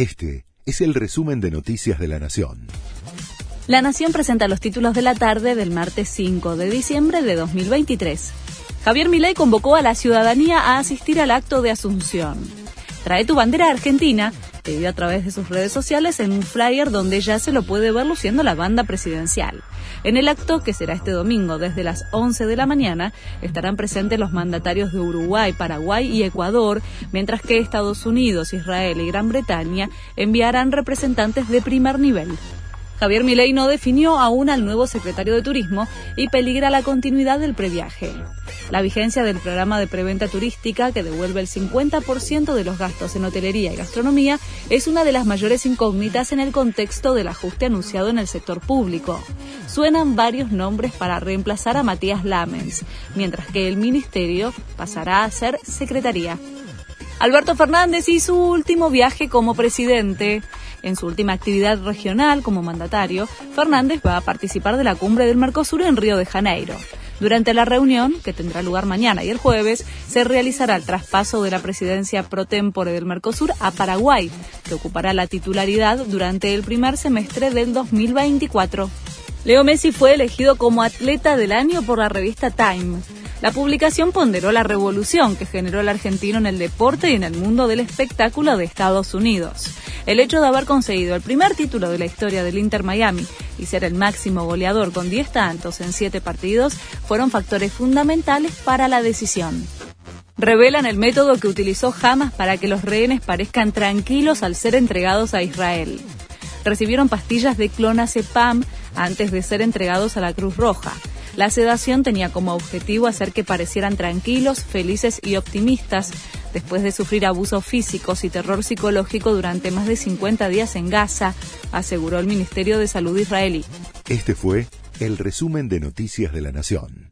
Este es el resumen de Noticias de la Nación. La Nación presenta los títulos de la tarde del martes 5 de diciembre de 2023. Javier Milei convocó a la ciudadanía a asistir al acto de Asunción. Trae tu bandera argentina, pedido a través de sus redes sociales en un flyer donde ya se lo puede ver luciendo la banda presidencial. En el acto, que será este domingo desde las 11 de la mañana, estarán presentes los mandatarios de Uruguay, Paraguay y Ecuador, mientras que Estados Unidos, Israel y Gran Bretaña enviarán representantes de primer nivel. Javier Milei no definió aún al nuevo secretario de Turismo y peligra la continuidad del previaje. La vigencia del programa de preventa turística, que devuelve el 50% de los gastos en hotelería y gastronomía, es una de las mayores incógnitas en el contexto del ajuste anunciado en el sector público. Suenan varios nombres para reemplazar a Matías Lamens, mientras que el ministerio pasará a ser secretaría. Alberto Fernández y su último viaje como presidente. En su última actividad regional como mandatario, Fernández va a participar de la cumbre del Mercosur en Río de Janeiro. Durante la reunión, que tendrá lugar mañana y el jueves, se realizará el traspaso de la presidencia pro tempore del Mercosur a Paraguay, que ocupará la titularidad durante el primer semestre del 2024. Leo Messi fue elegido como atleta del año por la revista Time. La publicación ponderó la revolución que generó el argentino en el deporte y en el mundo del espectáculo de Estados Unidos. El hecho de haber conseguido el primer título de la historia del Inter Miami y ser el máximo goleador con 10 tantos en 7 partidos fueron factores fundamentales para la decisión. Revelan el método que utilizó Hamas para que los rehenes parezcan tranquilos al ser entregados a Israel. Recibieron pastillas de clonazepam antes de ser entregados a la Cruz Roja. La sedación tenía como objetivo hacer que parecieran tranquilos, felices y optimistas después de sufrir abusos físicos y terror psicológico durante más de 50 días en Gaza, aseguró el Ministerio de Salud israelí. Este fue el resumen de Noticias de la Nación.